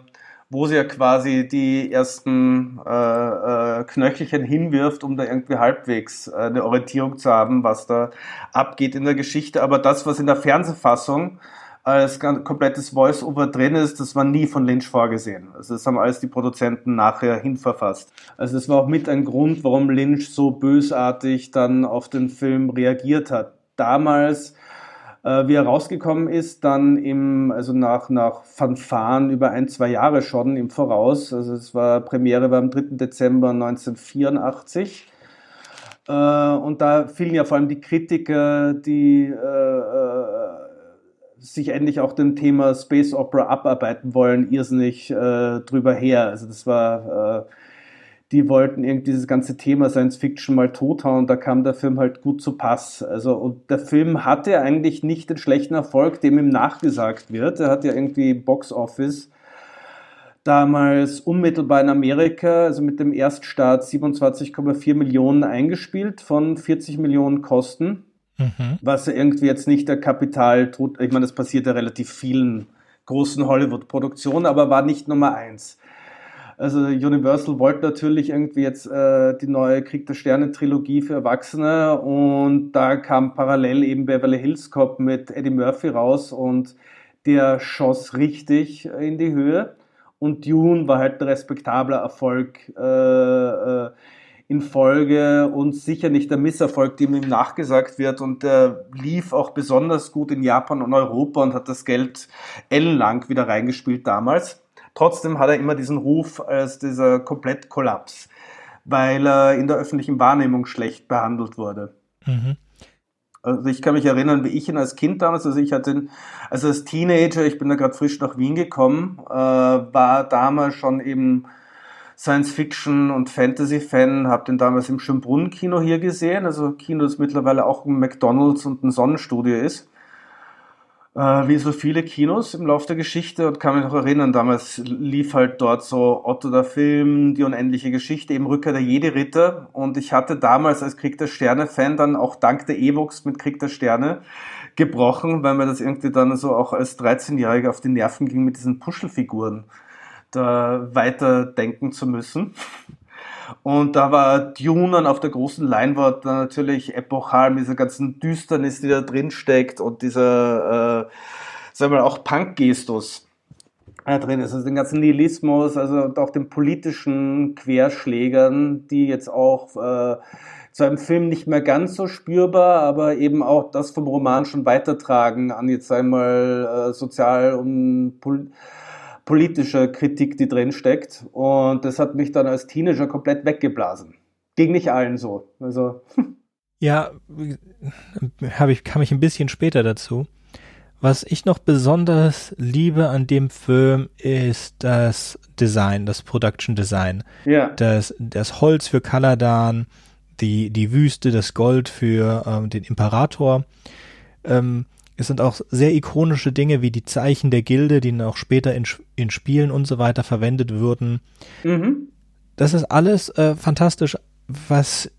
wo sie ja quasi die ersten äh, äh, Knöchelchen hinwirft, um da irgendwie halbwegs äh, eine Orientierung zu haben, was da abgeht in der Geschichte. Aber das, was in der Fernsehfassung als komplettes Voice-Over drin ist, das war nie von Lynch vorgesehen. Also das haben alles die Produzenten nachher hinverfasst. Also das war auch mit ein Grund, warum Lynch so bösartig dann auf den Film reagiert hat. Damals äh, wie er rausgekommen ist, dann im, also nach, nach Fanfaren über ein, zwei Jahre schon im Voraus. Also es war Premiere war am 3. Dezember 1984. Äh, und da fielen ja vor allem die Kritiker, die äh, äh, sich endlich auch dem Thema Space Opera abarbeiten wollen, irrsinnig äh, drüber her. Also das war äh, die wollten irgendwie dieses ganze Thema Science Fiction mal tothauen. Da kam der Film halt gut zu Pass. Also, und der Film hatte eigentlich nicht den schlechten Erfolg, dem ihm nachgesagt wird. Er hat ja irgendwie Box Office damals unmittelbar in Amerika, also mit dem Erststart 27,4 Millionen eingespielt von 40 Millionen Kosten. Mhm. Was ja irgendwie jetzt nicht der Kapital tut. Ich meine, das passiert ja relativ vielen großen Hollywood-Produktionen, aber war nicht Nummer eins. Also Universal wollte natürlich irgendwie jetzt äh, die neue Krieg der Sterne Trilogie für Erwachsene und da kam parallel eben Beverly Hills Cop mit Eddie Murphy raus und der schoss richtig in die Höhe und Dune war halt ein respektabler Erfolg äh, äh, in Folge und sicher nicht der Misserfolg, dem ihm nachgesagt wird und der lief auch besonders gut in Japan und Europa und hat das Geld ellenlang wieder reingespielt damals. Trotzdem hat er immer diesen Ruf als dieser Komplettkollaps, weil er in der öffentlichen Wahrnehmung schlecht behandelt wurde. Mhm. Also ich kann mich erinnern, wie ich ihn als Kind damals, also ich hatte ihn, also als Teenager, ich bin da gerade frisch nach Wien gekommen, äh, war damals schon eben Science-Fiction und Fantasy-Fan, habe den damals im Schönbrunn-Kino hier gesehen, also Kino, das mittlerweile auch ein McDonalds und ein Sonnenstudio ist wie so viele Kinos im Laufe der Geschichte und kann mich noch erinnern, damals lief halt dort so Otto der Film, die unendliche Geschichte, eben Rückkehr der Jede-Ritter und ich hatte damals als Krieg der Sterne-Fan dann auch dank der Evox mit Krieg der Sterne gebrochen, weil mir das irgendwie dann so auch als 13-Jähriger auf die Nerven ging, mit diesen Puschelfiguren da weiterdenken zu müssen. Und da war Dune auf der großen Leinwand natürlich epochal mit dieser ganzen Düsternis, die da drin steckt und dieser, äh, sagen wir mal, auch Punk-Gestus äh, drin ist. Also den ganzen Nihilismus, also auch den politischen Querschlägern, die jetzt auch äh, zu einem Film nicht mehr ganz so spürbar, aber eben auch das vom Roman schon weitertragen an jetzt einmal äh, sozial und pol politische Kritik, die drin steckt. Und das hat mich dann als Teenager komplett weggeblasen. Ging nicht allen so. Also. Ja, habe ich, kam ich ein bisschen später dazu. Was ich noch besonders liebe an dem Film ist das Design, das Production Design. Ja. Das, das Holz für Kaladan, die, die Wüste, das Gold für ähm, den Imperator. Ähm, es sind auch sehr ikonische Dinge wie die Zeichen der Gilde, die dann auch später in, in Spielen und so weiter verwendet würden. Mhm. Das ist alles äh, fantastisch. Was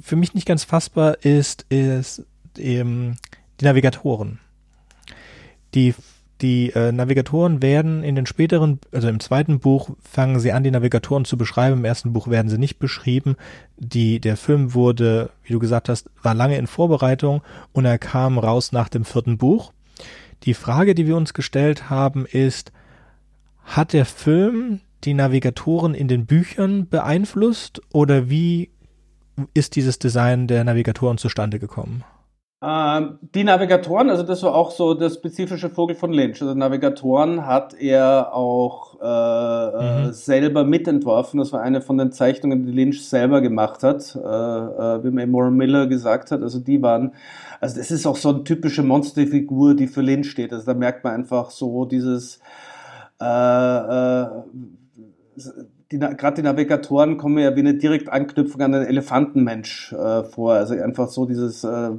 für mich nicht ganz fassbar ist, ist eben die Navigatoren. Die die äh, Navigatoren werden in den späteren, also im zweiten Buch fangen sie an, die Navigatoren zu beschreiben. Im ersten Buch werden sie nicht beschrieben. Die, der Film wurde, wie du gesagt hast, war lange in Vorbereitung und er kam raus nach dem vierten Buch. Die Frage, die wir uns gestellt haben, ist, hat der Film die Navigatoren in den Büchern beeinflusst oder wie ist dieses Design der Navigatoren zustande gekommen? Ähm, die Navigatoren, also das war auch so der spezifische Vogel von Lynch. Also Navigatoren hat er auch äh, äh, mhm. selber mitentworfen. Das war eine von den Zeichnungen, die Lynch selber gemacht hat, äh, äh, wie mir Moore Miller gesagt hat. Also die waren, also das ist auch so eine typische Monsterfigur, die für Lynch steht. Also da merkt man einfach so dieses äh, äh, gerade die Navigatoren kommen ja wie eine direkte Anknüpfung an den Elefantenmensch äh, vor. Also einfach so dieses äh,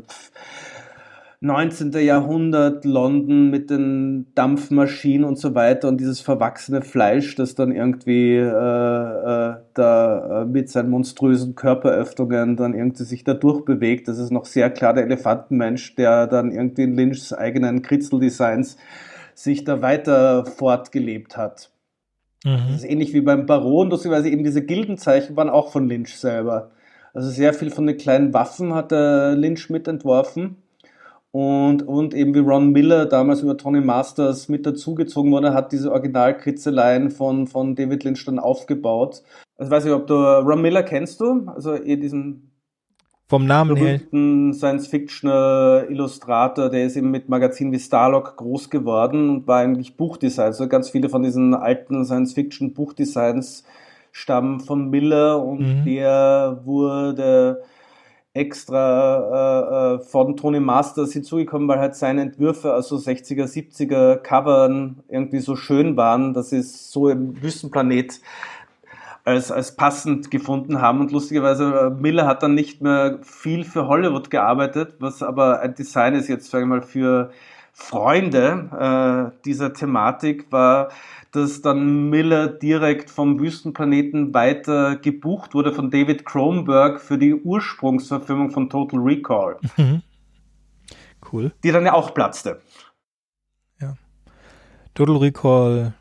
19. Jahrhundert London mit den Dampfmaschinen und so weiter und dieses verwachsene Fleisch, das dann irgendwie äh, äh, da äh, mit seinen monströsen Körperöffnungen dann irgendwie sich da durchbewegt. Das ist noch sehr klar der Elefantenmensch, der dann irgendwie in Lynchs eigenen Kritzeldesigns sich da weiter fortgelebt hat. Mhm. Das ist ähnlich wie beim Baron, lustigerweise eben diese Gildenzeichen waren auch von Lynch selber. Also sehr viel von den kleinen Waffen hat der Lynch mitentworfen. Und, und eben wie Ron Miller damals über Tony Masters mit dazugezogen wurde, hat diese Originalkritzeleien von, von David Lynch dann aufgebaut. Also weiß ich, ob du Ron Miller kennst du? Also eher diesen vom Namen her. Science-Fiction-Illustrator, der ist eben mit Magazinen wie Starlock groß geworden und war eigentlich Buchdesign. Also ganz viele von diesen alten Science-Fiction-Buchdesigns stammen von Miller und mhm. der wurde extra äh, äh von Tony Masters hinzugekommen, weil halt seine Entwürfe, also 60er, 70er Covern irgendwie so schön waren, dass es so im Wüstenplanet als, als passend gefunden haben. Und lustigerweise, äh, Miller hat dann nicht mehr viel für Hollywood gearbeitet, was aber ein Design ist jetzt, sage ich mal, für Freunde äh, dieser Thematik war, dass dann Miller direkt vom Wüstenplaneten weiter gebucht wurde von David Cronenberg für die Ursprungsverfilmung von Total Recall. Mhm. Cool. Die dann ja auch platzte. Ja. Total Recall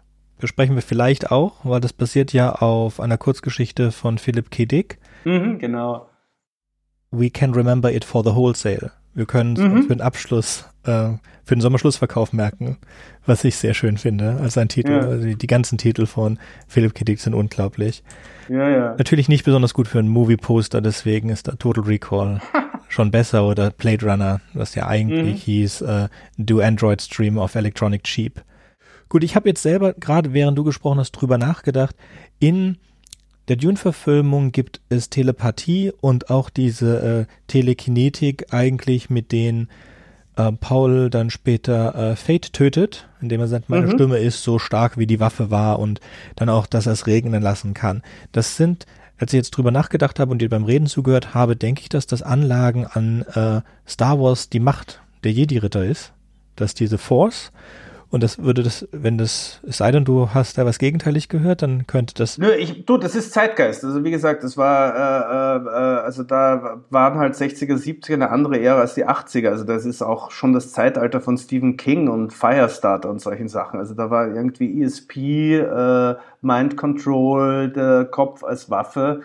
besprechen wir vielleicht auch, weil das basiert ja auf einer Kurzgeschichte von Philip K. Dick. Mhm, genau. We can remember it for the wholesale. Wir können mhm. für den Abschluss, äh, für den Sommerschlussverkauf merken, was ich sehr schön finde als ein Titel. Ja. Also die, die, ganzen Titel von Philip K. Dick sind unglaublich. Ja, ja. Natürlich nicht besonders gut für einen Movie-Poster, deswegen ist da Total Recall schon besser oder Blade Runner, was ja eigentlich mhm. hieß, äh, Do Android Stream of Electronic Cheap. Gut, ich habe jetzt selber gerade, während du gesprochen hast, drüber nachgedacht. In der Dune-Verfilmung gibt es Telepathie und auch diese äh, Telekinetik eigentlich, mit denen äh, Paul dann später äh, Fate tötet, indem er sagt, meine mhm. Stimme ist so stark, wie die Waffe war und dann auch, dass er es regnen lassen kann. Das sind, als ich jetzt drüber nachgedacht habe und dir beim Reden zugehört habe, denke ich, dass das Anlagen an äh, Star Wars die Macht der Jedi-Ritter ist, dass diese Force Und das würde das, wenn das, es sei denn, du hast da was gegenteilig gehört, dann könnte das. Nö, ich, du, das ist Zeitgeist. Also wie gesagt, das war, äh, äh, also da waren halt 60er, 70er eine andere Ära als die 80er. Also das ist auch schon das Zeitalter von Stephen King und Firestarter und solchen Sachen. Also da war irgendwie ESP, äh, Mind Control, der Kopf als Waffe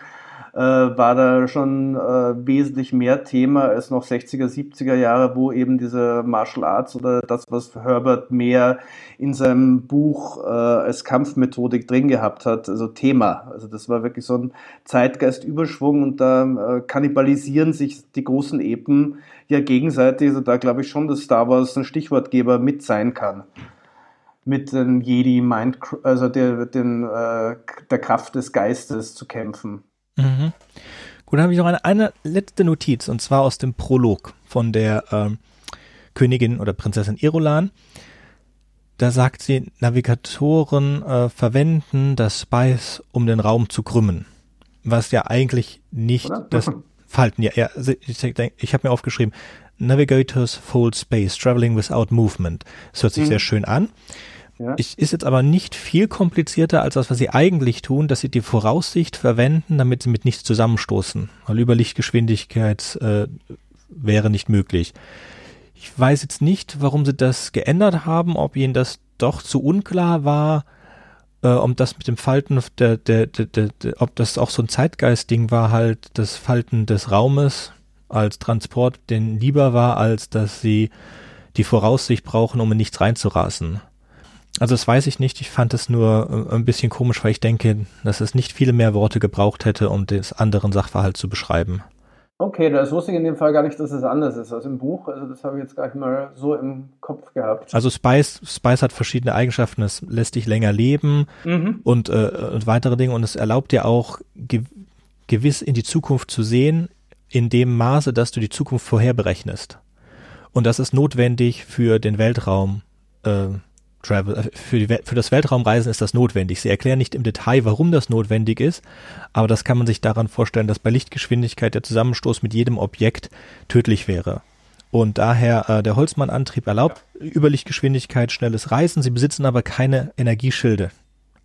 war da schon äh, wesentlich mehr Thema als noch 60er, 70er Jahre, wo eben diese Martial Arts oder das, was Herbert mehr in seinem Buch äh, als Kampfmethodik drin gehabt hat, also Thema. Also das war wirklich so ein Zeitgeistüberschwung und da äh, kannibalisieren sich die großen Epen ja gegenseitig. Also da glaube ich schon, dass Star Wars ein Stichwortgeber mit sein kann mit den Jedi Mind, also der, den, äh, der Kraft des Geistes zu kämpfen. Mhm. Gut, dann habe ich noch eine, eine letzte Notiz und zwar aus dem Prolog von der ähm, Königin oder Prinzessin Irulan. Da sagt sie, Navigatoren äh, verwenden das Spice, um den Raum zu krümmen. Was ja eigentlich nicht oder? das Falten, ja, ja ich, ich habe mir aufgeschrieben, Navigators fold space, traveling without movement. Das hört sich mhm. sehr schön an. Ja. Ich, ist jetzt aber nicht viel komplizierter als das, was sie eigentlich tun, dass sie die Voraussicht verwenden, damit sie mit nichts zusammenstoßen. Weil Überlichtgeschwindigkeit äh, wäre nicht möglich. Ich weiß jetzt nicht, warum sie das geändert haben, ob ihnen das doch zu unklar war, äh, ob das mit dem Falten der, der, der, der ob das auch so ein Zeitgeist-Ding war, halt das Falten des Raumes als Transport den lieber war, als dass sie die Voraussicht brauchen, um in nichts reinzurasen. Also das weiß ich nicht. Ich fand es nur äh, ein bisschen komisch, weil ich denke, dass es nicht viele mehr Worte gebraucht hätte, um das anderen Sachverhalt zu beschreiben. Okay, das wusste ich in dem Fall gar nicht, dass es anders ist als im Buch. Also das habe ich jetzt gar nicht mal so im Kopf gehabt. Also Spice, Spice hat verschiedene Eigenschaften. Es lässt dich länger leben mhm. und, äh, und weitere Dinge. Und es erlaubt dir auch ge gewiss in die Zukunft zu sehen, in dem Maße, dass du die Zukunft vorherberechnest. Und das ist notwendig für den Weltraum. Äh, Travel, äh, für, die, für das Weltraumreisen ist das notwendig. Sie erklären nicht im Detail, warum das notwendig ist, aber das kann man sich daran vorstellen, dass bei Lichtgeschwindigkeit der Zusammenstoß mit jedem Objekt tödlich wäre. Und daher äh, der Holzmann-Antrieb erlaubt Überlichtgeschwindigkeit, schnelles Reisen. Sie besitzen aber keine Energieschilde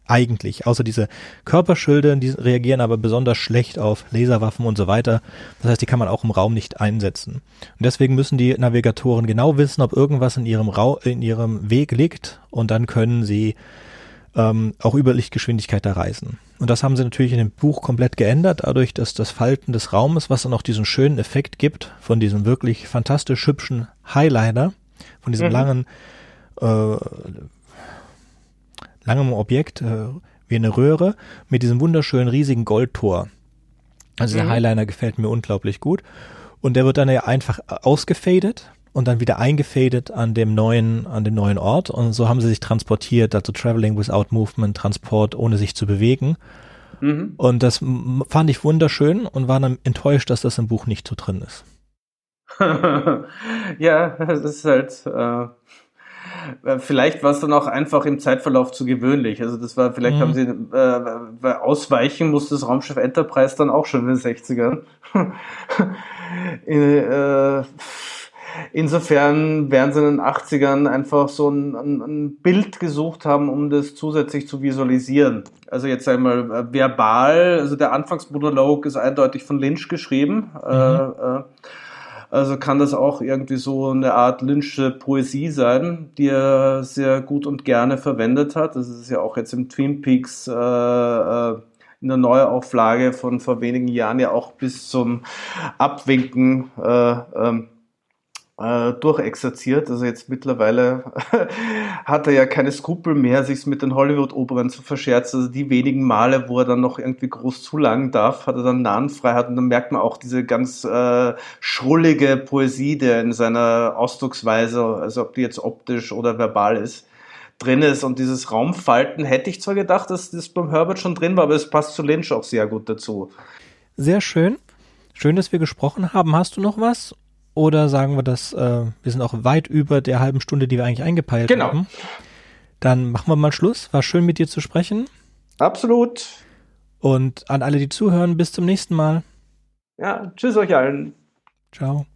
eigentlich, außer diese Körperschilde, die reagieren aber besonders schlecht auf Laserwaffen und so weiter. Das heißt, die kann man auch im Raum nicht einsetzen. Und deswegen müssen die Navigatoren genau wissen, ob irgendwas in ihrem, Ra in ihrem Weg liegt und dann können sie ähm, auch über Lichtgeschwindigkeit da reisen. Und das haben sie natürlich in dem Buch komplett geändert, dadurch, dass das Falten des Raumes, was dann auch diesen schönen Effekt gibt, von diesem wirklich fantastisch hübschen Highlighter, von diesem mhm. langen äh, langem Objekt, äh, wie eine Röhre, mit diesem wunderschönen riesigen Goldtor. Also mhm. der Highliner gefällt mir unglaublich gut. Und der wird dann ja einfach ausgefadet und dann wieder eingefadet an dem neuen, an dem neuen Ort. Und so haben sie sich transportiert, also Traveling without Movement, Transport ohne sich zu bewegen. Mhm. Und das fand ich wunderschön und war dann enttäuscht, dass das im Buch nicht so drin ist. ja, das ist halt, äh, äh, vielleicht war es dann auch einfach im Zeitverlauf zu gewöhnlich. Also das war, vielleicht mhm. haben sie, äh, ausweichen musste das Raumschiff Enterprise dann auch schon in den 60ern. äh, insofern werden sie in den 80ern einfach so ein, ein, ein, Bild gesucht haben, um das zusätzlich zu visualisieren. Also jetzt einmal äh, verbal, also der Anfangsmonolog ist eindeutig von Lynch geschrieben. Mhm. Äh, äh, also kann das auch irgendwie so eine Art Lynch'sche Poesie sein, die er sehr gut und gerne verwendet hat. Das ist ja auch jetzt im Twin Peaks äh, äh in der Neuauflage von vor wenigen Jahren ja auch bis zum Abwinken äh, ähm, äh, durchexerziert. Also jetzt mittlerweile hat er ja keine Skrupel mehr, sich mit den Hollywood-Opern zu verscherzen. Also die wenigen Male, wo er dann noch irgendwie groß zulangen darf, hat er dann Nahenfreiheit und dann merkt man auch diese ganz äh, schrullige Poesie, der in seiner Ausdrucksweise, also ob die jetzt optisch oder verbal ist, drin ist. Und dieses Raumfalten hätte ich zwar gedacht, dass das beim Herbert schon drin war, aber es passt zu Lynch auch sehr gut dazu. Sehr schön. Schön, dass wir gesprochen haben. Hast du noch was? Oder sagen wir das, äh, wir sind auch weit über der halben Stunde, die wir eigentlich eingepeilt genau. haben. Dann machen wir mal Schluss. War schön mit dir zu sprechen. Absolut. Und an alle, die zuhören, bis zum nächsten Mal. Ja, tschüss euch allen. Ciao.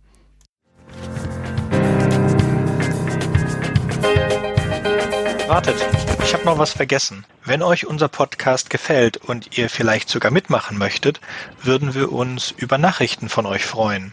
Wartet, ich habe noch was vergessen. Wenn euch unser Podcast gefällt und ihr vielleicht sogar mitmachen möchtet, würden wir uns über Nachrichten von euch freuen.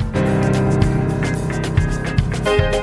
Thank you.